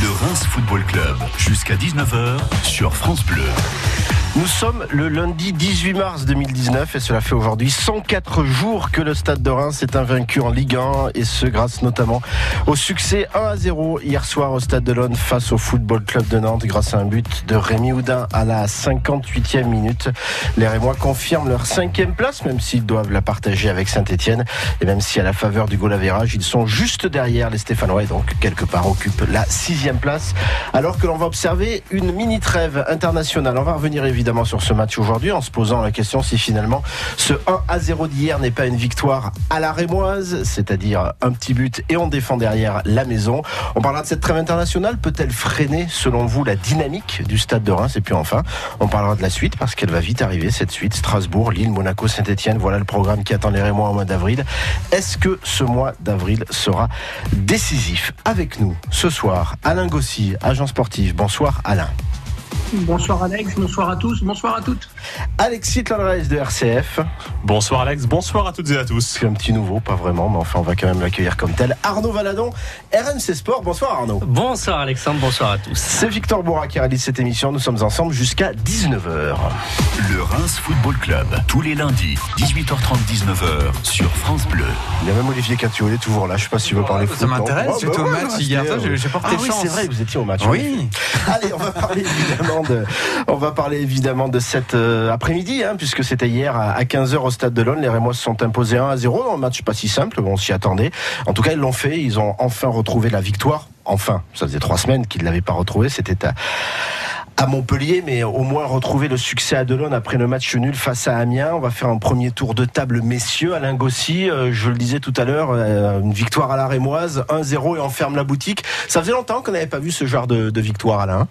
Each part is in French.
Le Reims Football Club, jusqu'à 19h sur France Bleu. Nous sommes le lundi 18 mars 2019 et cela fait aujourd'hui 104 jours que le Stade de Reims est invaincu en Ligue 1 et ce grâce notamment au succès 1 à 0 hier soir au Stade de l'Aune face au Football Club de Nantes grâce à un but de Rémi Houdin à la 58e minute. Les Rémois confirment leur cinquième place même s'ils doivent la partager avec Saint-Etienne et même si à la faveur du goal ils sont juste derrière les Stéphanois et donc quelque part occupent la sixième place alors que l'on va observer une mini trêve internationale. On va revenir évidemment sur ce match aujourd'hui en se posant la question si finalement ce 1 à 0 d'hier n'est pas une victoire à la rémoise, c'est-à-dire un petit but et on défend derrière la maison. On parlera de cette trêve internationale. Peut-elle freiner, selon vous, la dynamique du stade de Reims? Et puis enfin, on parlera de la suite parce qu'elle va vite arriver, cette suite. Strasbourg, Lille, Monaco, Saint-Etienne. Voilà le programme qui attend les Rémois au mois d'avril. Est-ce que ce mois d'avril sera décisif? Avec nous ce soir, Alain Gossy, agent sportif. Bonsoir Alain. Bonsoir Alex, bonsoir à tous, bonsoir à toutes. Alexis Tlanres de RCF. Bonsoir Alex, bonsoir à toutes et à tous. C'est un petit nouveau, pas vraiment, mais enfin on va quand même l'accueillir comme tel. Arnaud Valadon, RMC Sport. Bonsoir Arnaud. Bonsoir Alexandre, bonsoir à tous. C'est Victor Bourra qui réalise cette émission. Nous sommes ensemble jusqu'à 19h. Le Reims Football Club, tous les lundis, 18h30, 19h sur France Bleu. Il y a même Olivier Catuolet toujours là. Je sais pas si vous parler foot. Ça m'intéresse, j'étais bah au match hier, j'ai porté ah, oui, chance. c'est vrai, vous étiez au match. Oui. Allez, on va parler évidemment on va parler évidemment de cet euh, après-midi, hein, puisque c'était hier à, à 15h au stade de l'Aune. Les Rémois se sont imposés 1 à 0 dans un match pas si simple, on s'y attendait. En tout cas, ils l'ont fait, ils ont enfin retrouvé la victoire. Enfin, ça faisait trois semaines qu'ils ne l'avaient pas retrouvé, c'était à, Montpellier, mais au moins retrouver le succès à Delon après le match nul face à Amiens. On va faire un premier tour de table, messieurs. Alain Gossy, euh, je le disais tout à l'heure, euh, une victoire à la Rémoise, 1-0 et on ferme la boutique. Ça faisait longtemps qu'on n'avait pas vu ce genre de, de victoire, Alain.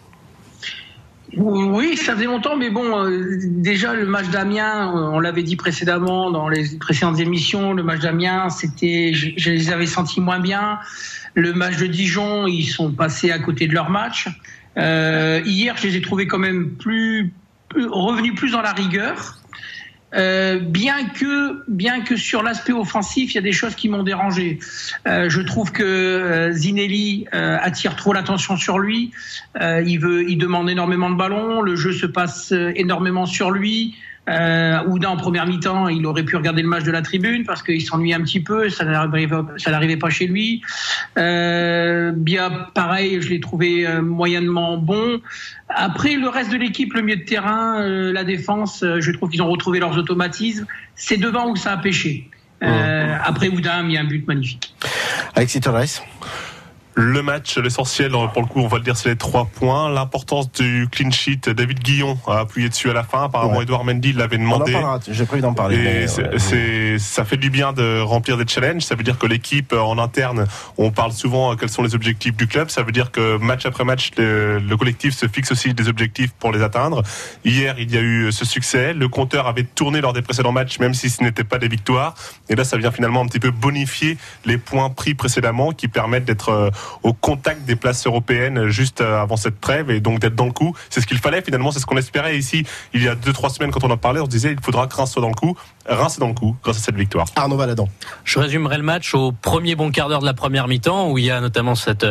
Oui, ça faisait longtemps, mais bon, euh, déjà le match d'Amiens, euh, on l'avait dit précédemment dans les précédentes émissions, le match d'Amiens, c'était, je, les avais sentis moins bien. Le match de Dijon, ils sont passés à côté de leur match. Euh, hier, je les ai trouvés quand même plus revenus plus dans la rigueur. Euh, bien que bien que sur l'aspect offensif, il y a des choses qui m'ont dérangé. Euh, je trouve que euh, Zinelli euh, attire trop l'attention sur lui. Euh, il veut, il demande énormément de ballons. Le jeu se passe euh, énormément sur lui. Euh, Oudin en première mi-temps, il aurait pu regarder le match de la tribune parce qu'il s'ennuyait un petit peu, ça n'arrivait, pas chez lui. Euh, bien pareil, je l'ai trouvé euh, moyennement bon. Après le reste de l'équipe, le milieu de terrain, euh, la défense, euh, je trouve qu'ils ont retrouvé leurs automatismes. C'est devant où ça a pêché. Euh, après Oudin a mis un but magnifique. Alexis Torres. Le match, l'essentiel, pour le coup, on va le dire, c'est les trois points. L'importance du clean sheet, David Guillon a appuyé dessus à la fin. Apparemment, Ouais. Edouard Mendy l'avait demandé. j'ai prévu d'en parler. Et mais, c'est- ouais. c'est- ça fait du bien de remplir des challenges. Ça veut dire que l'équipe euh, en interne, on parle souvent euh, quels sont les objectifs du club. Ça veut dire que match après match, le, le collectif se fixe aussi des objectifs pour les atteindre. Hier, il y a eu ce succès. Le compteur avait tourné lors des précédents matchs, même si ce n'était pas des victoires. Et là, ça vient finalement un petit peu bonifier les points pris précédemment qui permettent d'être euh, au contact des places européennes juste euh, avant cette trêve et donc d'être dans le coup. C'est ce qu'il fallait finalement, c'est ce qu'on espérait ici il y a deux trois semaines quand on en parlait. On se disait il faudra que Reims soit dans le coup. Reims est dans le coup grâce à cette victoire. Arnaud Valadon. Je résumerai le match au premier bon quart d'heure de la première mi-temps où il y a notamment cette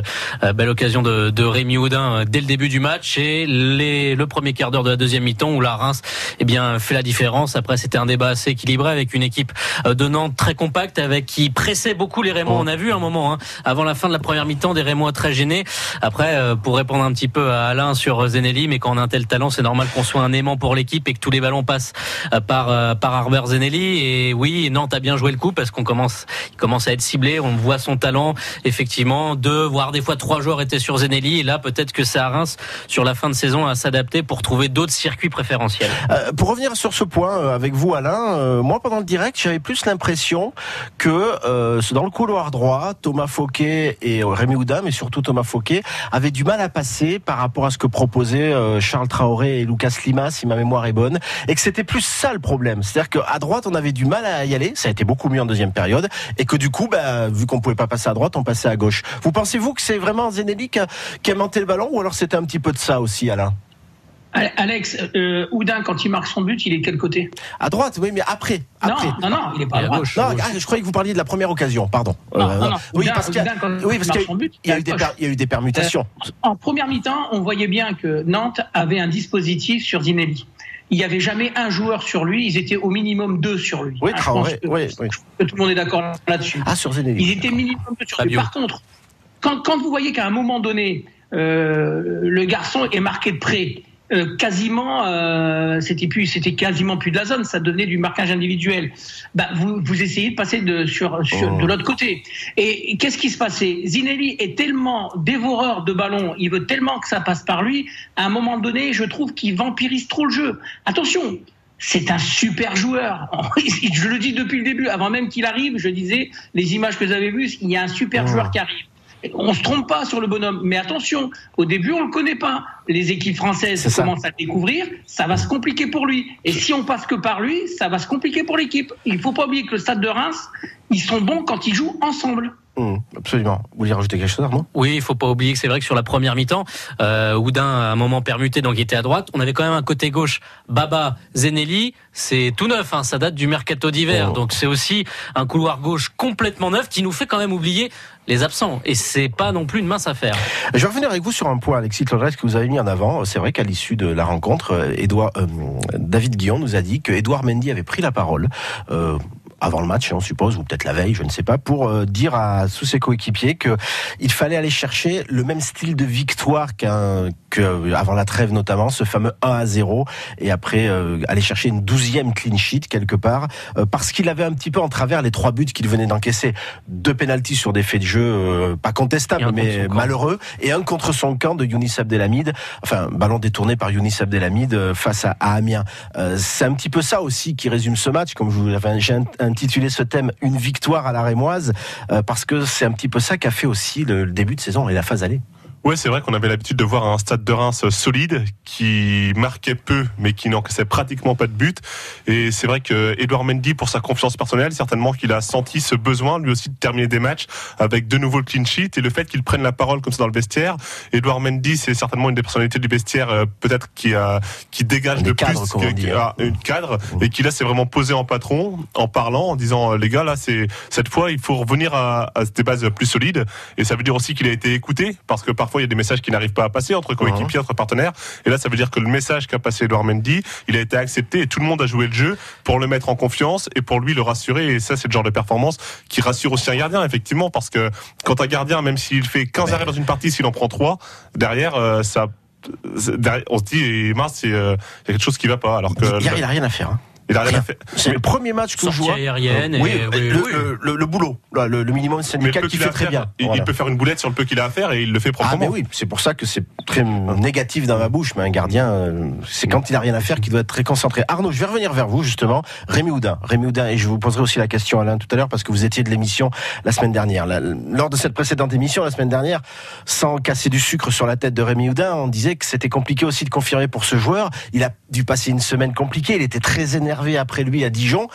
euh, belle occasion de, de Rémi Houdin euh, dès le début du match et les, le premier quart d'heure de la deuxième mi-temps où la Reims eh bien, fait la différence. Après, c'était un débat assez équilibré avec une équipe de Nantes très compacte avec qui pressait beaucoup les Rémois. On a vu un moment hein, avant la fin de la première mi-temps des Rémois très gênés. Après, euh, pour répondre un petit peu à Alain sur Zenelli, mais quand on a un tel talent, c'est normal qu'on soit un aimant pour l'équipe et que tous les ballons passent euh, par euh, par Harbert Zenelli. Et oui, Nantes a bien joué le coup parce qu'on commence, commence à être ciblé. On voit son talent. Effectivement, deux voire des fois trois joueurs étaient sur Zenelli. Et là, peut-être que c'est à Reims sur la fin de saison à s'adapter pour trouver d'autres circuits préférentiels. Euh, pour revenir sur ce point euh, avec vous, Alain, euh, moi pendant le direct, j'avais plus l'impression que euh, dans le couloir droit, Thomas Fauquet et euh, Rémi Houdin, mais surtout Thomas Fauquet, avaient du mal à passer par rapport à ce que proposaient euh, Charles Traoré et Lucas Lima, si ma mémoire est bonne, et que c'était plus ça le problème. C'est-à-dire qu'à droite, on avait du mal à y aller, ça a été beaucoup mieux en deuxième période, et que du coup, bah, vu qu'on pouvait pas passer à droite, on passait à gauche. Vous pensez-vous que c'est vraiment Zenelli qui a, qui le ballon, ou alors c'était un petit peu de ça aussi, Alain? Alex, euh, Oudin, quand il marque son but, il est quel côté? À droite, oui, mais après. après. Non, non, non, il est pas à, droite. Non, ah, je croyais que vous parliez de la première occasion, pardon. Non, non, non. Oui, parce qu'il y, a eu des, il y a eu des permutations. Euh, en première mi-temps, on voyait bien que Nantes avait un dispositif sur Zinelli. Il n'y avait jamais un joueur sur lui, ils étaient au minimum deux sur lui. Oui, ah, oui, oui, tout le monde est d'accord là-dessus. Ah, sur Zinelli. Ils étaient minimum deux sur lui. Par contre, quand, quand vous voyez qu'à un moment donné, euh, le garçon est marqué de près, euh, quasiment, euh, c'était plus, c'était quasiment plus de la zone, ça devenait du marquage individuel. Bah, vous, vous essayez de passer de sur, sur de oh. l'autre côté. Et, qu'est-ce qui se passait? Zinelli est tellement dévoreur de ballon, il veut tellement que ça passe par lui. À un moment donné, je trouve qu'il vampirise trop le jeu. Attention, c'est un super joueur. je le dis depuis le début, avant même qu'il arrive, je disais les images que vous avez vues, il y a un super oh. joueur qui arrive. On se trompe pas sur le bonhomme, mais attention, au début on le connaît pas. Les équipes françaises commencent à le découvrir, ça va se compliquer pour lui. Et si on passe que par lui, ça va se compliquer pour l'équipe. Il faut pas oublier que le Stade de Reims, ils sont bons quand ils jouent ensemble. Mmh, absolument. Vous voulez rajouter quelque chose, Arnaud Oui, il faut pas oublier que c'est vrai que sur la première mi-temps, euh, Oudin à un moment permuté, donc il était à droite. On avait quand même un côté gauche, Baba, Zenelli. C'est tout neuf, hein, ça date du mercato d'hiver. Oh. Donc c'est aussi un couloir gauche complètement neuf qui nous fait quand même oublier les absents. Et c'est pas non plus une mince affaire. Je vais revenir avec vous sur un point, Alexis Claudresse, que vous avez mis en avant. C'est vrai qu'à l'issue de la rencontre, Edouard, euh, David Guillon nous a dit que Edouard Mendy avait pris la parole. Euh, avant le match, on suppose, ou peut-être la veille, je ne sais pas, pour euh, dire à tous ses coéquipiers que il fallait aller chercher le même style de victoire qu'un que euh, avant la trêve notamment, ce fameux 1 à 0, et après euh, aller chercher une douzième clean sheet quelque part, parce qu'il avait un petit peu en travers les trois buts qu'il venait d'encaisser, deux pénalties sur des faits de jeu pas contestables mais malheureux, et un contre son camp de Younis Abdelhamid, enfin ballon détourné par Younis Abdelhamid face à, Amiens. C'est un petit peu ça aussi qui résume ce match, comme je vous l'avais intitulé ce thème Une victoire à la Rémoise, euh, parce que c'est un petit peu ça qu'a fait aussi le début de saison et la phase allée. Oui, c'est vrai qu'on avait l'habitude de voir un stade de Reims solide qui marquait peu, mais qui n'encaissait pratiquement pas de but. Et c'est vrai que Edouard Mendy, pour sa confiance personnelle, certainement qu'il a senti ce besoin lui aussi de terminer des matchs avec de nouveaux clean sheets et le fait qu'il prenne la parole comme ça dans le vestiaire. Edouard Mendy, c'est certainement une des personnalités du vestiaire, euh, peut-être qui a qui dégage le plus, qui, a une cadre mmh. et qui là s'est vraiment posé en patron, en parlant, en disant euh, les gars là c'est cette fois il faut revenir à, à des bases plus solides. Et ça veut dire aussi qu'il a été écouté parce que parfois il y a des messages qui n'arrivent pas à passer entre coéquipiers, entre partenaires. Et là, ça veut dire que le message qu'a passé Edouard Mendy, il a été accepté et tout le monde a joué le jeu pour le mettre en confiance et pour lui le rassurer. Et ça, c'est le genre de performance qui rassure aussi un gardien, effectivement, parce que quand un gardien, même s'il fait 15 arrêts dans une partie, s'il en prend 3, derrière, euh, ça on se dit, mince, euh, il y a quelque chose qui va pas. Alors que il n'a rien à faire. Hein. Il a rien fait. C'est le premier match que je vois. aérienne. Oui, le, boulot, le, minimum syndical qui fait très bien. Il, peut faire une boulette sur le peu qu'il a à faire et il le fait proprement. Ah mais oui, c'est pour ça que c'est très négatif dans ma bouche. Mais un gardien, euh, c'est quand il a rien à faire qu'il doit être très concentré. Arnaud, je vais revenir vers vous justement. Rémi Houdin, Rémi Houdin, et je vous poserai aussi la question Alain tout à l'heure parce que vous étiez de l'émission la semaine dernière. lors de cette précédente émission la semaine dernière, sans casser du sucre sur la tête de Rémi Houdin, on disait que c'était compliqué aussi de confirmer pour ce joueur. Il a dû passer une semaine compliquée. Il était très énervé après lui à Dijon.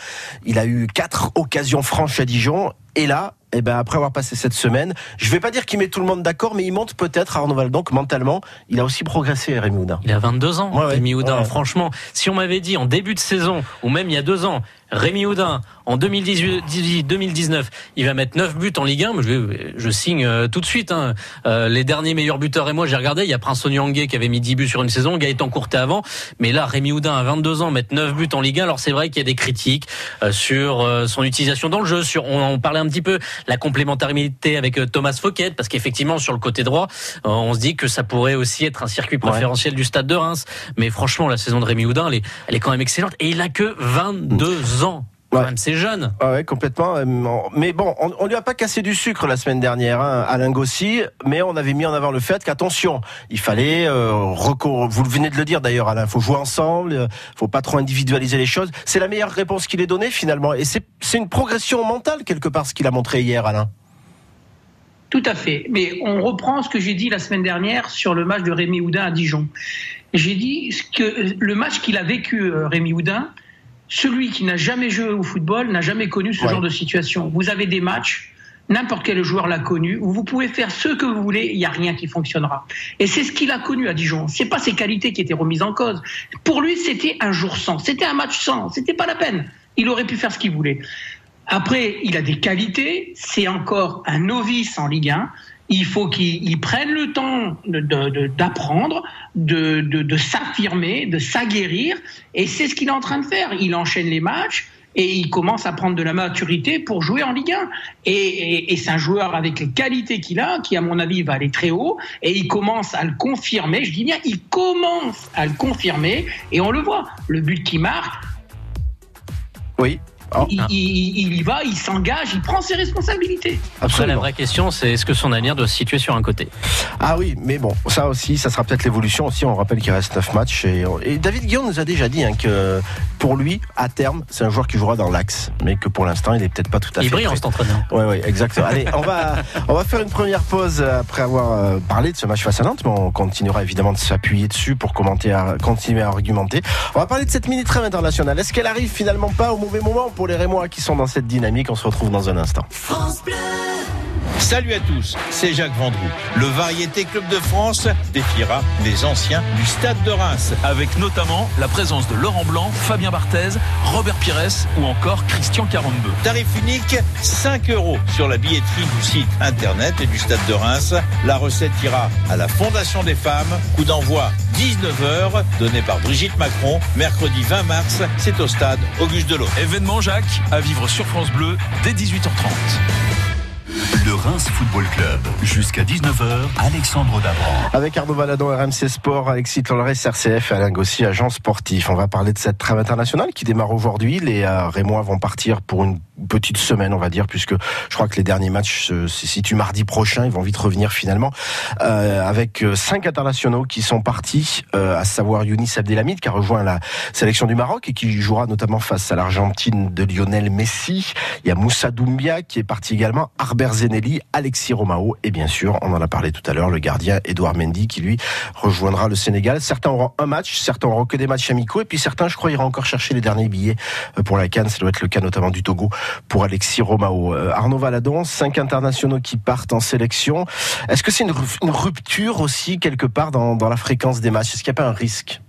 Il a eu quatre occasions franches à Dijon. Et là, eh ben après avoir passé cette semaine, je vais pas dire qu'il met tout le monde d'accord, mais il monte peut-être Arnaud Valdon mentalement, il a aussi progressé Rémi Houdin. Il a 22 ans, Rémi Houdin. Franchement, si on m'avait dit en début de saison, ou même il y a deux ans, Rémi Houdin, en 2018-2019, il va mettre 9 buts en Ligue 1. Je, je signe euh, tout de suite. Hein. Euh, les derniers meilleurs buteurs et moi, j'ai regardé. Il y a Prince Onyangé qui avait mis 10 buts sur une saison. Gaëtan Courté avant. Mais là, Rémi Houdin, à 22 ans, mettre 9 buts en Ligue 1. Alors c'est vrai qu'il y a des critiques euh, sur son utilisation dans le jeu. Sur, on en parlait un petit peu, la complémentarité avec Thomas Fouquet. Parce qu'effectivement, sur le côté droit, on se dit que ça pourrait aussi être un circuit préférentiel du stade de Reims. Mais franchement, la saison de Rémi Houdin, elle est, elle est quand même excellente. Et il a que 22 ans. Ouais. c'est jeune. Ah ouais, complètement. Euh, mais bon, on, on, lui a pas cassé du sucre la semaine dernière, hein, Alain Gossi, mais on avait mis en avant le fait qu'attention, il fallait euh, recours. Vous venez de le dire d'ailleurs, Alain. Faut jouer ensemble. Euh, faut pas trop individualiser les choses. C'est la meilleure réponse qu'il ait donnée finalement, et c'est une progression mentale quelque part ce qu'il a montré hier, Alain. Tout à fait. Mais on reprend ce que j'ai dit la semaine dernière sur le match de Rémi Houdin à Dijon. J'ai dit que le match qu'il a vécu, Rémi Houdin, celui qui n'a jamais joué au football n'a jamais connu ce genre de situation. Vous avez des matchs, n'importe quel joueur l'a connu, où vous pouvez faire ce que vous voulez, il n'y a rien qui fonctionnera. Et c'est ce qu'il a connu à Dijon. C'est pas ses qualités qui étaient remises en cause. Pour lui, c'était un jour sans, c'était un match sans, c'était pas la peine. Il aurait pu faire ce qu'il voulait. Après, il a des qualités, c'est encore un novice en Ligue 1. Il faut qu'il prenne le temps d'apprendre, de, s'affirmer, de s'aguerrir. Et c'est ce qu'il est en train de faire. Il enchaîne les matchs et il commence à prendre de la maturité pour jouer en Ligue 1. Et, et, c'est un joueur avec les qualités qu'il a, qui à mon avis va aller très haut, et il commence à le confirmer. Je dis bien, il commence à le confirmer, et on le voit. Le but qu'il marque. Oui, Oh. Il, il, y va, il s'engage, il prend ses responsabilités. Après, la vraie question, c'est est-ce que son avenir doit se situer sur un côté? Ah oui, mais bon, ça aussi, ça sera peut-être l'évolution aussi. On rappelle qu'il reste 9 matchs. Et, David Guillaume nous a déjà dit hein, que pour lui, à terme, c'est un joueur qui jouera dans l'axe, mais que pour l'instant, il est peut-être pas tout à fait. Il brille en cet entraîneur. Oui, oui, exactement. Allez, on va, on va faire une première pause après avoir euh, parlé de ce match face à Nantes, mais on continuera évidemment de s'appuyer dessus pour commenter, à, continuer à argumenter. On va parler de cette mini trêve internationale. Est-ce qu'elle arrive finalement pas au mauvais moment pour les Rémois qui sont dans cette dynamique. On se retrouve dans un instant. France Bleu. Salut à tous, c'est Jacques Vendroux. Le Variété Club de France défiera les anciens du Stade de Reims. Avec notamment la présence de Laurent Blanc, Fabien Barthez, Robert Pires ou encore Christian Carambeu. Tarif unique, 5 euros sur la billetterie du site internet et du Stade de Reims. La recette ira à la Fondation des femmes. Coup d'envoi 19h, donné par Brigitte Macron. Mercredi 20 mars, c'est au Stade Auguste Delon. Événement Jacques, à vivre sur France Bleu dès 18h30. Le Reims Football Club. Jusqu'à 19h, Alexandre Davran. Avec Arnaud Valadon, RMC Sport, Alexis Tolores, RCF et Alain Gossy, agent sportif. On va parler de cette trêve internationale qui démarre aujourd'hui. Les Rémois vont partir pour une petite semaine, on va dire, puisque je crois que les derniers matchs se, situent mardi prochain. Ils vont vite revenir finalement, euh, avec euh, cinq internationaux qui sont partis, euh, à savoir Younis Abdelhamid qui a rejoint la sélection du Maroc et qui jouera notamment face à l'Argentine de Lionel Messi. Il y a Moussa Doumbia qui est parti également, Arber Zenelli, Alexis Romao et bien sûr, on en a parlé tout à l'heure, le gardien Edouard Mendy qui lui rejoindra le Sénégal. Certains auront un match, certains auront que des matchs amicaux et puis certains, je crois, iront encore chercher les derniers billets pour la Cannes. Ça doit être le cas notamment du Togo pour Alexis Romao. Euh, Arnaud Valadon, cinq internationaux qui partent en sélection. Est-ce que c'est une, rupture aussi quelque part dans, dans la fréquence des matchs? Est-ce qu'il n'y a pas un risque?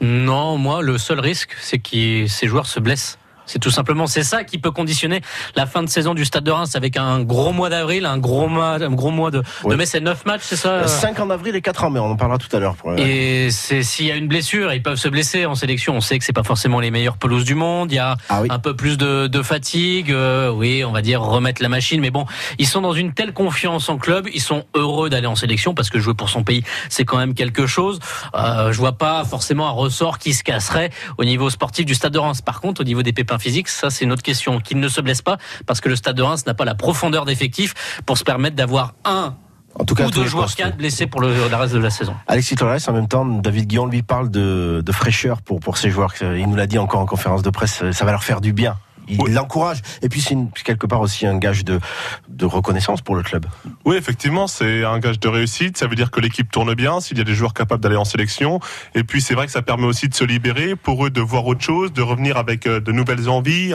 Non, moi, le seul risque, c'est que ces joueurs se blessent. C'est tout simplement c'est ça qui peut conditionner la fin de saison du Stade de Reims avec un gros mois d'avril, un gros mois, un gros mois de, de mai, c'est 9 matchs, c'est ça 5 en avril et 4 en mai, on en parlera tout à l'heure. Et c'est s'il y a une blessure, ils peuvent se blesser en sélection. On sait que c'est pas forcément les meilleures pelouses du monde. Il y a ah un peu plus de, de fatigue. Euh, oui, on va dire remettre la machine. Mais bon, ils sont dans une telle confiance en club, ils sont heureux d'aller en sélection parce que jouer pour son pays, c'est quand même quelque chose. Euh, je vois pas forcément un ressort qui se casserait au niveau sportif du Stade de Reims. Par contre, au niveau des pépins physique, ça c'est une autre question. Qu'il ne se blesse pas parce que le Stade de Reims n'a pas la profondeur d'effectif pour se permettre d'avoir un en tout cas, ou deux joueurs quatre blessés pour le, reste de la saison. Alexis Torres, en même temps, David Guillon lui parle de, de fraîcheur pour, pour ces joueurs. Il nous l'a dit encore en conférence de presse, ça va leur faire du bien il l'encourage. Et puis c'est quelque part aussi un gage de, de reconnaissance pour le club. Oui, effectivement, c'est un gage de réussite. Ça veut dire que l'équipe tourne bien, s'il y a des joueurs capables d'aller en sélection. Et puis c'est vrai que ça permet aussi de se libérer, pour eux de voir autre chose, de revenir avec euh, de nouvelles envies,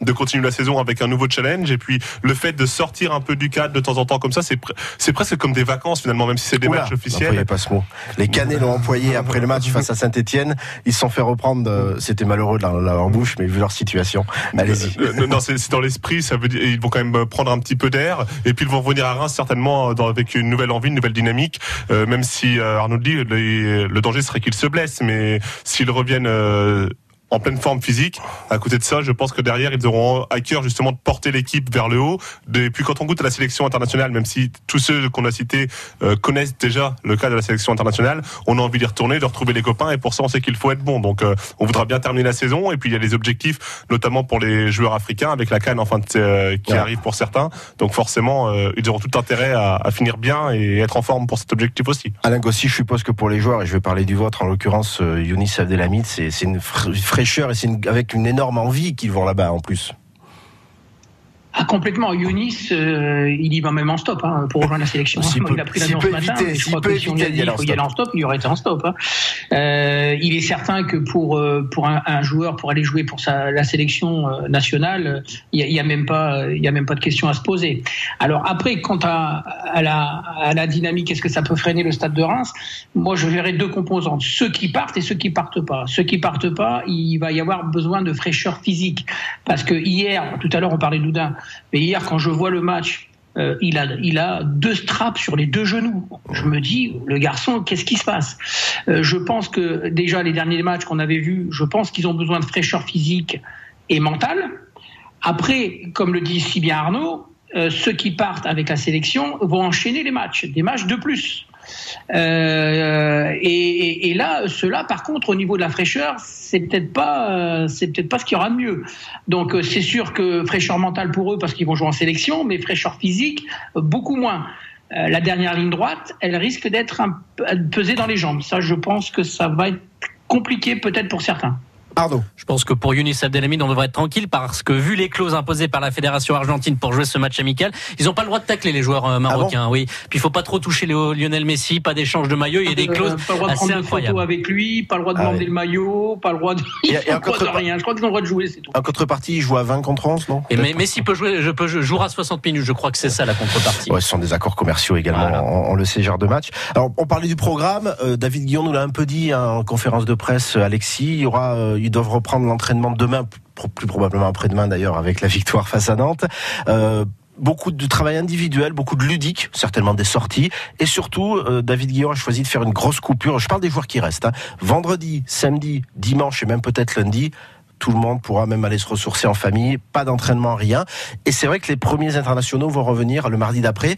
de continuer la saison avec un nouveau challenge. Et puis le fait de sortir un peu du cadre de temps en temps comme ça, c'est presque comme des vacances finalement, même si c'est des matchs officiels. Pas ce mot. Les Canets l'ont employé après le match face à Saint-Etienne. Ils se sont fait reprendre. Euh, c'était malheureux dans leur bouche, mais vu leur situation. Allez-y. Euh, non, c'est dans l'esprit. Ça veut dire ils vont quand même prendre un petit peu d'air et puis ils vont revenir à Reims certainement avec une nouvelle envie, une nouvelle dynamique. Euh, même si euh, Arnaud dit, le, le danger serait qu'ils se blessent, mais s'ils reviennent en pleine forme physique. À côté de ça, je pense que derrière, ils auront à cœur justement de porter l'équipe vers le haut. Et puis quand on goûte à la sélection internationale, même si tous ceux qu'on a cités euh, connaissent déjà le cas de la sélection internationale, on a envie d'y retourner, de retrouver les copains. Et pour ça, on sait qu'il faut être bon. Donc euh, on voudra bien terminer la saison. Et puis il y a les objectifs, notamment pour les joueurs africains, avec la canne enfin euh, qui arrive pour certains. Donc forcément, ils auront tout intérêt à, à, finir bien et être en forme pour cet objectif aussi. Alain Gossi, je suppose que pour les joueurs, et je vais parler du vôtre en l'occurrence, Younis Abdelhamid, c'est une et c'est avec une énorme envie qu'ils vont là-bas en plus. Ah, complètement. Younis, euh, il y va même en stop hein, pour rejoindre la sélection. Peut- il a pris l'avion peut ce matin. éviter- je crois peut que si on lui a dit qu'il faut y aller en stop, il aurait été en stop. hein. Euh, il est certain que pour euh, pour un, un joueur pour aller jouer pour sa, la sélection euh, nationale, il y a, y a même pas il y a même pas de question à se poser. Alors après, quant à, à la à la dynamique, est-ce que ça peut freiner le stade de Reims? Moi, je verrais deux composantes ceux qui partent et ceux qui partent pas. Ceux qui partent pas, il va y avoir besoin de fraîcheur physique parce que hier, tout à l'heure, on parlait d'Oudin, mais hier, quand je vois le match. euh, il a, il a deux straps sur les deux genoux. Je me dis, le garçon, qu'est-ce qui se passe? Euh, Je pense que déjà les derniers matchs qu'on avait vus, je pense qu'ils ont besoin de fraîcheur physique et mentale. Après, comme le dit si bien Arnaud, euh, ceux qui partent avec la sélection vont enchaîner les matchs, des matchs de plus. Euh, et, là, ceux-là, par contre, au niveau de la fraîcheur, c'est peut-être pas, euh, c'est peut-être pas ce qu'il y aura de mieux. Donc, euh, c'est sûr que fraîcheur mentale pour eux parce qu'ils vont jouer en sélection, mais fraîcheur physique beaucoup moins. La dernière ligne droite, elle risque d'être pesée dans les jambes. Ça, je pense que ça va être compliqué peut-être pour certains. Arnaud. Je pense que pour Younis Abdelhamid, on devrait être tranquille parce que vu les clauses imposées par la fédération argentine pour jouer ce match amical, ils n'ont pas le droit de tacler les joueurs euh, marocains. oui. Puis il faut pas trop toucher Léo- Lionel Messi, pas d'échange de maillot. Il y a des Euh, clauses pas le droit de assez prendre des incroyables. avec lui, pas le droit de Ah demander oui. le maillot, pas le droit de, droit de contre- rien. Je crois qu'ils ont le droit de jouer, c'est tout. En contrepartie, il joue à 20 contre 11, non Et mais Messi peut jouer, je peux jouera 60 minutes. Je crois que c'est ça la contrepartie. Ouais, ce sont des accords commerciaux également, Voilà. on, on le sait, genre de match. Alors, on parlait du programme. euh, David Guillon nous l'a un peu dit hein, en conférence de presse, euh, Alexis. Il y aura, euh, ils doivent reprendre l'entraînement demain, plus probablement après-demain d'ailleurs, avec la victoire face à Nantes. Euh, Beaucoup de travail individuel, beaucoup de ludique, certainement des sorties, et surtout, euh, David Guillon a choisi de faire une grosse coupure. Je parle des joueurs qui restent. hein. Vendredi, samedi, dimanche et même peut-être lundi, tout le monde pourra même aller se ressourcer en famille, pas d'entraînement, rien. Et c'est vrai que les premiers internationaux vont revenir le mardi d'après.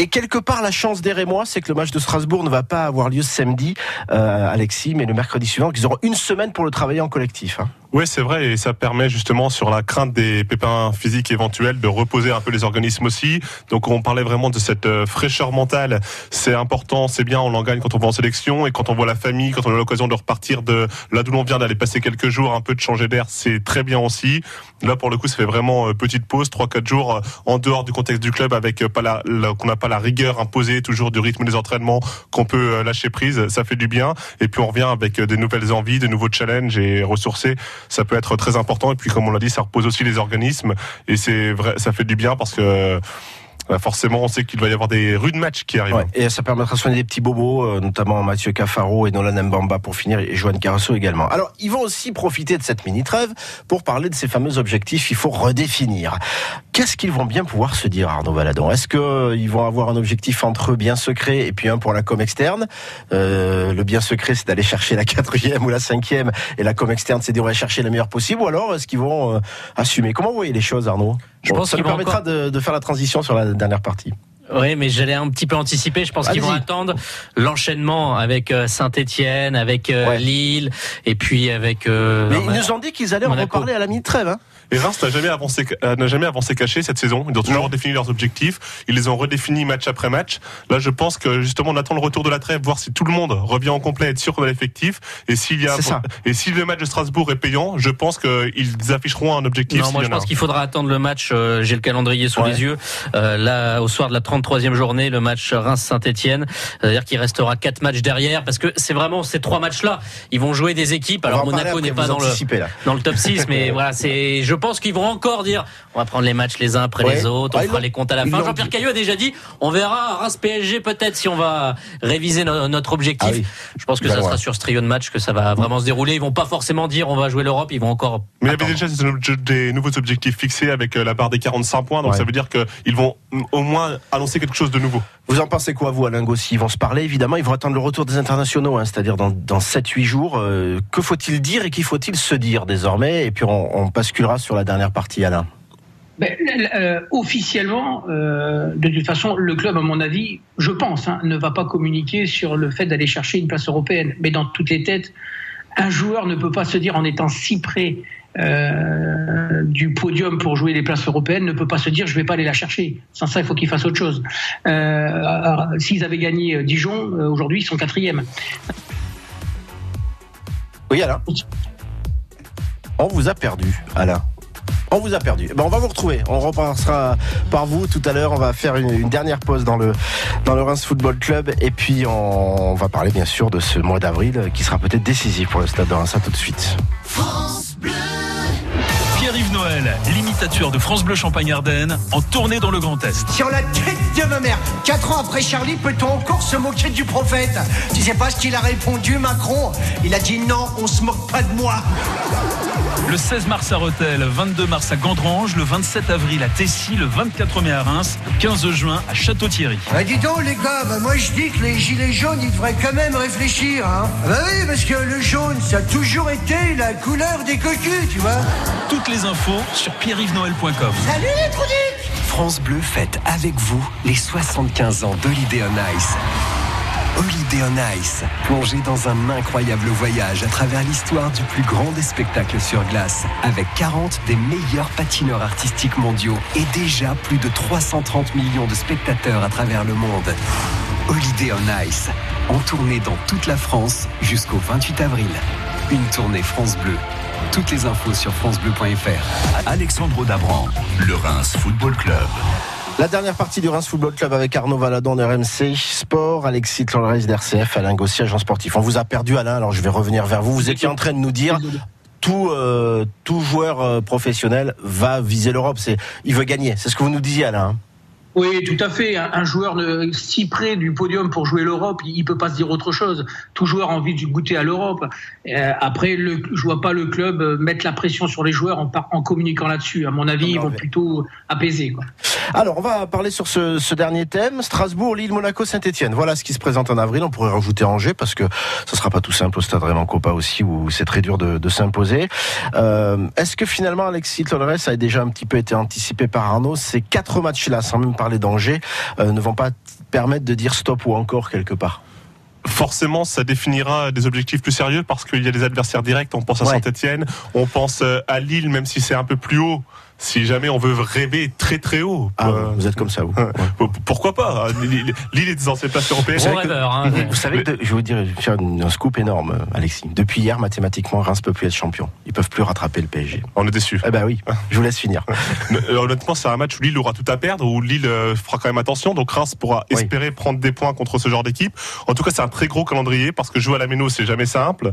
Et quelque part, la chance des Rémois, c'est que le match de Strasbourg ne va pas avoir lieu samedi, euh, Alexis, mais le mercredi suivant. Ils auront une semaine pour le travailler en collectif. hein. Oui, c'est vrai, et ça permet justement sur la crainte des pépins physiques éventuels de reposer un peu les organismes aussi. Donc on parlait vraiment de cette euh, fraîcheur mentale. C'est important, c'est bien, on l'en gagne quand on va en sélection et quand on voit la famille, quand on a l'occasion de repartir de là d'où l'on vient, d'aller passer quelques jours, un peu de changer d'air, c'est très bien aussi. Là pour le coup, ça fait vraiment euh, petite pause, trois quatre jours euh, en dehors du contexte du club avec pas la, qu'on n'a pas la rigueur imposée toujours du rythme des entraînements, qu'on peut lâcher prise, ça fait du bien. Et puis on revient avec des nouvelles envies, de nouveaux challenges et ressourcer ça peut être très important. Et puis, comme on l'a dit, ça repose aussi les organismes. Et c'est vrai, ça fait du bien parce que forcément, on sait qu'il va y avoir des rudes matchs qui arrivent. Ouais, et ça permettra de soigner des petits bobos, euh, notamment Mathieu Cafaro et Nolan Mbamba pour finir, et Johan Carasso également. Alors, ils vont aussi profiter de cette mini-trêve pour parler de ces fameux objectifs. Il faut redéfinir. Qu'est-ce qu'ils vont bien pouvoir se dire, Arnaud Valadon? Est-ce qu'ils vont avoir un objectif entre eux bien secret et puis un pour la com externe? Euh, Le bien secret, c'est d'aller chercher la quatrième ou la cinquième, et la com externe, c'est d'aller chercher la meilleure possible, ou alors est-ce qu'ils vont euh, assumer? Comment vous voyez les choses, Arnaud? Je pense ça qu'ils nous permettra de, de faire la transition sur la dernière partie. Oui, mais j'allais un petit peu anticiper. Je pense qu'ils vont attendre l'enchaînement avec Saint-Étienne, avec euh, Ouais. Lille, et puis avec. euh, Mais ils nous ont dit qu'ils allaient en reparler à la mini-trêve. Hein Et Reims n'a jamais avancé, euh, n'a jamais avancé caché cette saison. Ils ont toujours défini leurs objectifs. Ils les ont redéfinis match après match. Là, je pense que justement, on attend le retour de la trêve, voir si tout le monde revient en complet, être sûr qu'on a l'effectif. Et s'il y a, et si le match de Strasbourg est payant, je pense qu'ils afficheront un objectif. Non, moi je pense qu'il faudra attendre le match. euh, J'ai le calendrier sous Ouais. les yeux. Euh, là, au soir de la 33e journée, le match Reims-Saint-Etienne. C'est-à-dire qu'il restera quatre matchs derrière parce que c'est vraiment ces trois matchs-là. Ils vont jouer des équipes. Alors Monaco n'est pas dans le là. dans le top 6, mais voilà, c'est. Je pense qu'ils vont encore dire. On va prendre les matchs les uns après Ouais. les autres. On Ah, ils fera les comptes à la fin. Jean-Pierre dit. Caillot a déjà dit. On verra Reims PSG peut-être si on va réviser no- notre objectif. Ah oui. Je pense que Bien ça sera sur ce trio de matchs que ça va vraiment se dérouler. Ils vont pas forcément dire on va jouer l'Europe. Ils vont encore. Mais il y avait attendre. déjà des, nouveaux objectifs fixés avec euh, la barre des 45 points, donc Ouais. ça veut dire qu'ils vont mm, au moins annoncer quelque chose de nouveau. Vous en pensez quoi, vous, Alain Gossi? Ils vont se parler, évidemment. Ils vont attendre le retour des internationaux, hein, c'est-à-dire dans, dans 7-8 jours. Euh, que faut-il dire et qu'il faut-il se dire désormais? Et puis on, on basculera sur la dernière partie, Alain. Ben, euh, officiellement, euh, de toute façon, le club, à mon avis, je pense, hein, ne va pas communiquer sur le fait d'aller chercher une place européenne. Mais dans toutes les têtes, un joueur ne peut pas se dire en étant si près euh, du podium pour jouer les places européennes, ne peut pas se dire je vais pas aller la chercher. Sans ça, il faut qu'il fasse autre chose. S'ils avaient gagné Dijon, aujourd'hui ils sont quatrième. Oui, Alain On vous a perdu, Alain. On vous a perdu. On va vous retrouver. On repassera par vous tout à l'heure. On va faire une, dernière pause dans le, Reims Football Club. Et puis, on, va parler bien sûr de ce mois d'avril qui sera peut-être décisif pour le stade de Reims. À tout de suite. Noël, l'imitateur de France Bleu Champagne-Ardenne, en tournée dans le Grand Est. Sur la tête de ma mère, quatre ans après Charlie, peut-on encore se moquer du prophète? Tu sais pas ce qu'il a répondu, Macron? Il a dit non, on se moque pas de moi. Le 16 mars à Rethel, 22 mars à Gandrange, le 27 avril à Tessy, le 24 mai à Reims, le 15 juin à Château-Thierry. Bah dis donc les gars, bah, moi je dis que les gilets jaunes, ils devraient quand même réfléchir. Hein. Bah oui, parce que le jaune, ça a toujours été la couleur des cocus, tu vois. Toutes les infos sur pierrevenoël.com. Salut les troniques France Bleu fête avec vous les 75 ans d'Holiday on Ice. Holiday on Ice, plongez dans un incroyable voyage à travers l'histoire du plus grand des spectacles sur glace, avec 40 des meilleurs patineurs artistiques mondiaux et déjà plus de 330 millions de spectateurs à travers le monde. Holiday on Ice, en tournée dans toute la France jusqu'au 28 avril. Une tournée France Bleu. Toutes les infos sur francebleu.fr. Alexandre Dabran, le Reims Football Club. La dernière partie du Reims Football Club avec Arnaud Valadon de RMC Sport, Alexis Tlolreis d'RCF, Alain Gossier, agent sportif. On vous a perdu Alain, alors je vais revenir vers vous. Vous étiez en train de nous dire tout, euh, tout joueur euh, professionnel va viser l'Europe. Il veut gagner. C'est ce que vous nous disiez Alain. Oui, tout à fait. Un, un joueur de, si près du podium pour jouer l'Europe, il, il peut pas se dire autre chose. Tout joueur a envie de goûter à l'Europe. Euh, après, le, je vois pas le club euh, mettre la pression sur les joueurs en, communiquant là-dessus. À mon avis, ils vont plutôt apaiser. Quoi. Alors, on va parler sur ce, ce dernier thème. Strasbourg, Lille, Monaco, Saint-Etienne. Voilà ce qui se présente en avril. On pourrait rajouter Angers parce que ça sera pas tout simple au stade Raymond Copa aussi où c'est très dur de, de s'imposer. Euh, Est-ce que finalement, Alexis Tolres a déjà un petit peu été anticipé par Arnaud? Ces quatre matchs-là, sans même parler d'Angers, euh, ne vont pas permettre de dire stop ou encore quelque part forcément, ça définira des objectifs plus sérieux parce qu'il y a des adversaires directs. On pense à Ouais. Saint-Etienne, on pense euh, à Lille, même si c'est un peu plus haut. Si jamais on veut rêver très très haut, Ah, euh, vous êtes comme ça, vous. Ouais. pourquoi pas Lille Lille est dans ses places européennes. Gros rêveur. Hein. Vous savez, que de- je vais vous dire, je vais faire une- un scoop énorme, Alexis. Depuis hier, mathématiquement, Reims peut plus être champion. Ils peuvent plus rattraper le PSG. On est déçus. Eh ben oui, je vous laisse finir. Euh, Honnêtement, c'est un match où Lille aura tout à perdre, où Lille euh, fera quand même attention. Donc Reims pourra Oui. espérer prendre des points contre ce genre d'équipe. En tout cas, c'est un très gros calendrier parce que jouer à la Méno, c'est jamais simple.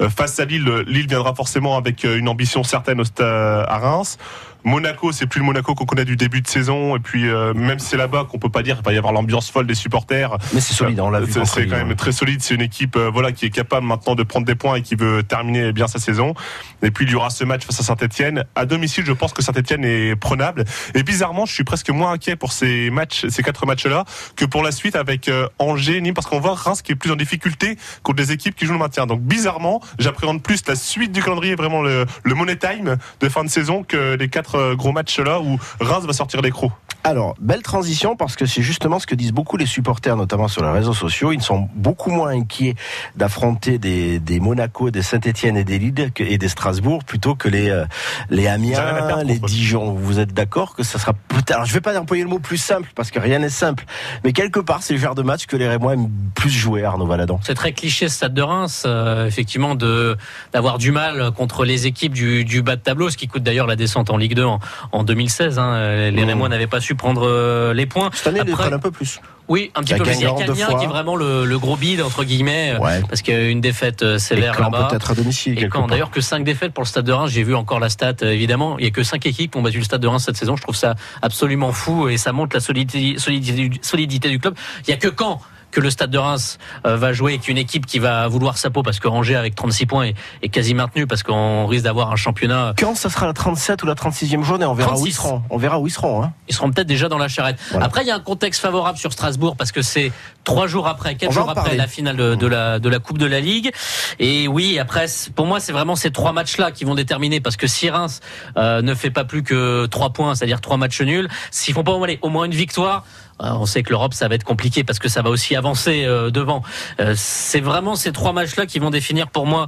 Euh, face à Lille, Lille viendra forcément avec une ambition certaine à Reims. Monaco, c'est plus le Monaco qu'on connaît du début de saison. Et puis, euh, même si c'est là-bas qu'on peut pas dire qu'il va y avoir l'ambiance folle des supporters, Mais c'est solide, on l'a vu. c'est quand même ouais. très solide. C'est une équipe euh, voilà qui est capable maintenant de prendre des points et qui veut terminer bien sa saison. Et puis il y aura ce match face à Saint-Etienne. À domicile, je pense que Saint-Etienne est prenable. Et bizarrement, je suis presque moins inquiet pour ces matchs, ces quatre matchs-là, que pour la suite avec euh, Angers, Nîmes, parce qu'on voit Reims qui est plus en difficulté contre des équipes qui jouent le maintien. Donc bizarrement, j'appréhende plus la suite du calendrier, vraiment le, le money time de fin de saison que les quatre euh, gros matchs-là où Reims va sortir les crocs. Alors, belle transition parce que c'est justement ce que disent beaucoup les supporters, notamment sur les réseaux sociaux. Ils sont beaucoup moins inquiets d'affronter des, des Monaco, des Saint-Etienne et des Lille et des Strasbourg plutôt que les, euh, les Amiens, les. Dijon. Vous êtes d'accord que ça sera peut-être. Alors, je vais pas employer le mot plus simple parce que rien n'est simple. Mais quelque part, c'est le genre de match que les Rémois aiment plus jouer, Arnaud Valadon. C'est très cliché ce stade de Reims, euh, effectivement, de d'avoir du mal contre les équipes du, du bas de tableau, ce qui coûte d'ailleurs la descente en Ligue 2 en, en 2016. Hein. Les Mmh. Rémois n'avaient pas su prendre euh, les points. Cette année, ils les prennent un peu plus. Oui, un petit peu plus. Il y a fois. qui est vraiment le, le gros bide entre guillemets, euh, Ouais. parce qu'il y a une défaite euh, sévère là-bas. peut-être à domicile. Et quand d'ailleurs que 5 défaites pour le Stade de Reims, j'ai vu encore la stat évidemment, il y a que 5 équipes qui ont battu le Stade de Reims cette saison, je trouve ça absolument fou et ça montre la solidité, solidité, du- solidité du club. Il y a que quand que le Stade de Reims euh, va jouer avec une équipe qui va vouloir sa peau parce que Angers avec 36 points est, est quasi maintenu parce qu'on risque d'avoir un championnat Quand ça sera la 37 ou la 36e journée, on verra où 36. ils seront. On verra où ils seront. Hein. ils seront peut-être déjà dans la charrette. Voilà. Après, il y a un contexte favorable sur Strasbourg parce que c'est trois jours après, quatre jours après la finale de, de la de la Coupe de la Ligue. Et oui, après, pour moi, c'est vraiment ces trois matchs-là qui vont déterminer parce que si Reims euh, ne fait pas plus que trois points, c'est-à-dire trois matchs nuls, s'ils font pas au moins une victoire. Euh, On sait que l'Europe, ça va être compliqué parce que ça va aussi avancer euh, devant. Euh, c'est vraiment ces trois matchs-là qui vont définir pour moi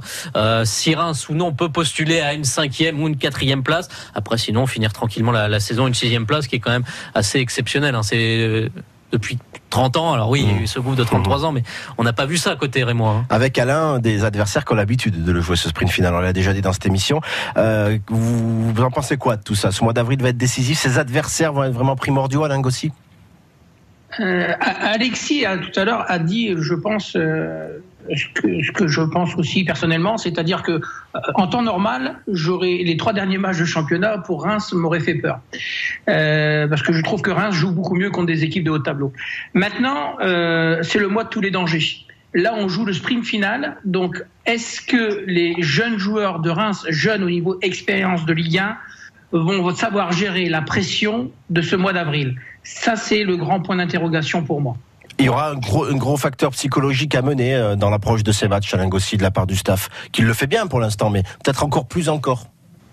si Reims ou non peut postuler à une cinquième ou une quatrième place. Après, sinon, finir tranquillement la, saison une sixième place, qui est quand même assez exceptionnel. Hein. C'est depuis 30 ans. Alors oui, il y a eu ce groupe de 33 ans, mais on n'a pas vu ça côté Rémois. hein. Avec Alain, des adversaires qui ont l'habitude de le jouer ce sprint final. On l'a déjà dit dans cette émission. Euh, vous, vous en pensez quoi de tout ça? Ce mois d'avril va être décisif. Ces adversaires vont être vraiment primordiaux, Alain Gossi? Euh, Alexis a, tout à l'heure a dit, je pense, euh, ce, que, ce que je pense aussi personnellement, c'est-à-dire que euh, en temps normal, j'aurais les trois derniers matchs de championnat pour Reims m'auraient fait peur, Euh, parce que je trouve que Reims joue beaucoup mieux contre des équipes de haut tableau. Maintenant, euh, c'est le mois de tous les dangers. Là, on joue le sprint final. Donc, est-ce que les jeunes joueurs de Reims, jeunes au niveau expérience de Ligue 1, vont savoir gérer la pression de ce mois d'avril Ça, c'est le grand point d'interrogation pour moi. Il y aura un gros, un gros facteur psychologique à mener euh, dans l'approche de ces matchs, Alain Gossi, de la part du staff, qui le fait bien pour l'instant, mais peut-être encore plus encore.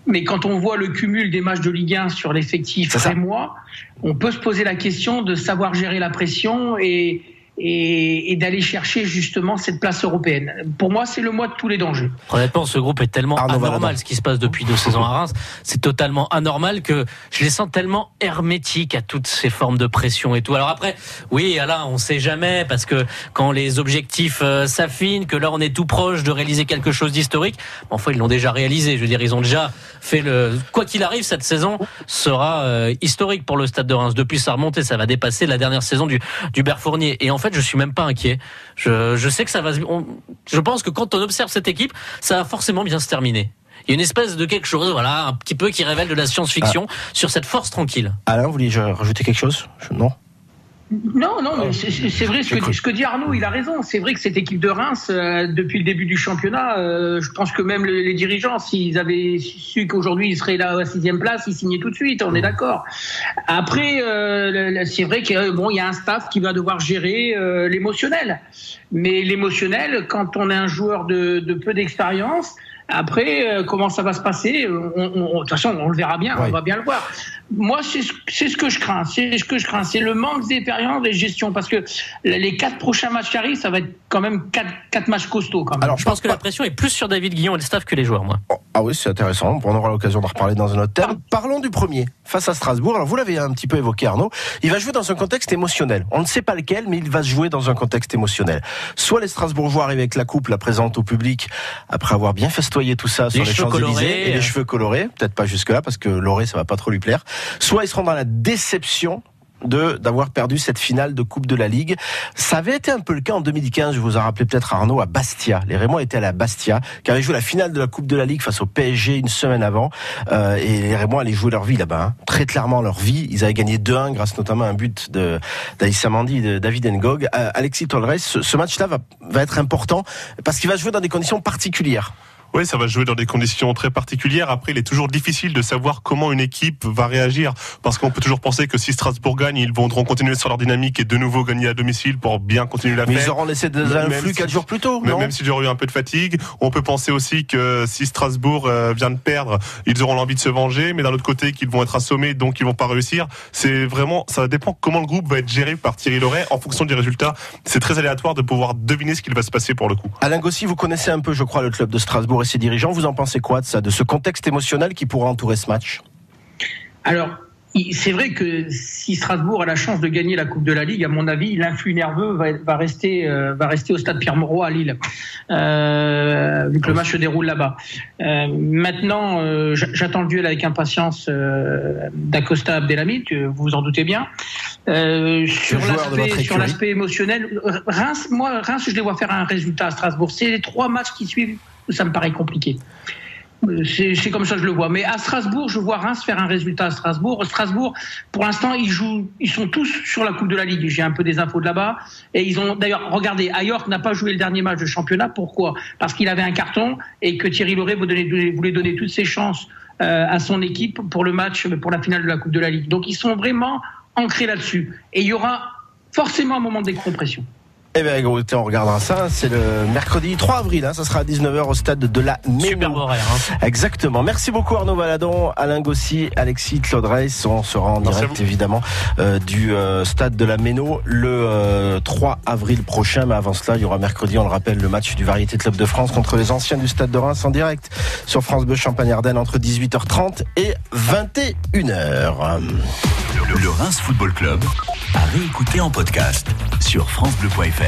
Mais quand on voit le cumul des matchs de Ligue 1 sur l'effectif C'est ça. mois, on peut se poser la question de savoir gérer la pression et, et, et d'aller chercher justement cette place européenne. Pour moi, c'est le mois de tous les dangers. Honnêtement, ce groupe est tellement Arnaud anormal, Valadon. ce qui se passe depuis deux saisons à Reims. C'est totalement anormal que je les sens tellement hermétiques à toutes ces formes de pression et tout. Alors après, oui, Alain, on sait jamais parce que quand les objectifs euh, s'affinent, que là on est tout proche de réaliser quelque chose d'historique, enfin ils l'ont déjà réalisé. Je veux dire, ils ont déjà fait le. Quoi qu'il arrive, cette saison sera euh, historique pour le Stade de Reims. Depuis sa remontée, ça va dépasser la dernière saison du du Fournier. Et en fait, je suis même pas inquiet. Je, je sais que ça va. on- je pense que quand on observe cette équipe, ça va forcément bien se terminer. Il y a une espèce de quelque chose, voilà, un petit peu qui révèle de la science-fiction sur cette force tranquille. Alain, vous voulez rajouter quelque chose? Je- Non? Non, non, mais c'est- c'est vrai ce que, ce que dit Arnaud, il a raison. C'est vrai que cette équipe de Reims, euh, depuis le début du championnat, euh, je pense que même les, les dirigeants, s'ils avaient su qu'aujourd'hui ils seraient là à la sixième place, ils signaient tout de suite. On est d'accord. Après, euh, c'est vrai qu'il y a- bon, il y a un staff qui va devoir gérer euh, l'émotionnel. Mais l'émotionnel, quand on est un joueur de, de peu d'expérience, après, euh, comment ça va se passer on- De toute façon, on le verra bien, on va bien le voir. Moi, c'est ce, c'est ce que je crains. C'est ce que je crains. C'est le manque d'expérience et de gestion. Parce que les quatre prochains matchs qui arrivent, ça va être quand même quatre, quatre matchs costauds. Quand même. Alors, Je pense que la pression est plus sur David Guillon et le staff que les joueurs, moi. Ah oui, c'est intéressant. On aura l'occasion d'en reparler dans un autre terme. Parlons du premier, face à Strasbourg. Alors, vous l'avez un petit peu évoqué, Arnaud. Il va jouer dans un contexte émotionnel. On ne sait pas lequel, mais il va se jouer dans un contexte émotionnel. Soit les Strasbourgeois arrivent avec la coupe, la présentent au public, après avoir bien festoyé tout ça sur Les Champs-Élysées colorés. et les cheveux colorés. Peut-être pas jusque-là, parce que Loré, ça va pas trop lui plaire. Soit ils seront dans la déception de d'avoir perdu cette finale de Coupe de la Ligue. Ça avait été un peu le cas en 2015, je vous en rappelez peut-être Arnaud, à Bastia. Les Rémois étaient à la Bastia, qui avaient joué la finale de la Coupe de la Ligue face au PSG une semaine avant. Euh, et les Rémois allaient jouer leur vie là-bas, hein. très clairement leur vie. Ils avaient gagné 2-1 grâce notamment à un but de d'Aïssa Mandi et de David Ngog. Euh, Alexis Tolres, ce, ce match-là va, va être important parce qu'il va jouer dans des conditions particulières. Oui, ça va jouer dans des conditions très particulières. Après, il est toujours difficile de savoir comment une équipe va réagir. Parce qu'on peut toujours penser que si Strasbourg gagne, ils voudront continuer sur leur dynamique et de nouveau gagner à domicile pour bien continuer la Mais ils auront laissé des influx si- quatre jours plus tôt, Mais non même s'il y aurait eu un peu de fatigue, on peut penser aussi que si Strasbourg euh, vient de perdre, ils auront l'envie de se venger, mais d'un autre côté qu'ils vont être assommés, donc ils vont pas réussir. C'est vraiment, ça dépend comment le groupe va être géré par Thierry Loret en fonction des résultats. C'est très aléatoire de pouvoir deviner ce qu'il va se passer pour le coup. Alain Gossi, vous connaissez un peu, je crois, le club de Strasbourg et ses dirigeants. Vous en pensez quoi de ça, de ce contexte émotionnel qui pourra entourer ce match? Alors, c'est vrai que si Strasbourg a la chance de gagner la Coupe de la Ligue, à mon avis, l'influx nerveux va, va rester, euh, va rester au stade Pierre-Mauroy à Lille, euh, vu que le match se déroule là-bas. Euh, maintenant, j'attends le duel avec impatience d'Acosta Abdelhamid, vous vous en doutez bien. Sur l'aspect émotionnel, Reims, moi, Reims, je les vois faire un résultat à Strasbourg. C'est les trois matchs qui suivent ça me paraît compliqué. Euh, C'est comme ça que je le vois. Mais à Strasbourg, je vois Reims faire un résultat à Strasbourg. Strasbourg, pour l'instant, ils jouent, ils sont tous sur la Coupe de la Ligue. J'ai un peu des infos de là-bas. Et ils ont, d'ailleurs, regardez, Ayork n'a pas joué le dernier match de championnat. Pourquoi? Parce qu'il avait un carton et que Thierry Loret voulait, voulait donner toutes ses chances euh, à son équipe pour le match, pour la finale de la Coupe de la Ligue. Donc ils sont vraiment ancrés là-dessus. Et il y aura forcément un moment de décompression. Eh bien, écoutez, on regardera ça. C'est le mercredi 3 avril. Hein, ça sera à 19h au stade de la Méno. Superbe horaire. Hein. Exactement. Merci beaucoup Arnaud Valadon, Alain Gossy, Alexis Claude Reiss. On sera en Merci direct évidemment euh, du euh, stade de la Méno le euh, 3 avril prochain. Mais avant cela, il y aura mercredi, on le rappelle, le match du Variété Club de France contre les anciens du stade de Reims en direct sur France Bleu Champagne-Ardenne entre 18h30 et 21h. Le Reims Football Club à réécouter en podcast sur FranceBleu.fr.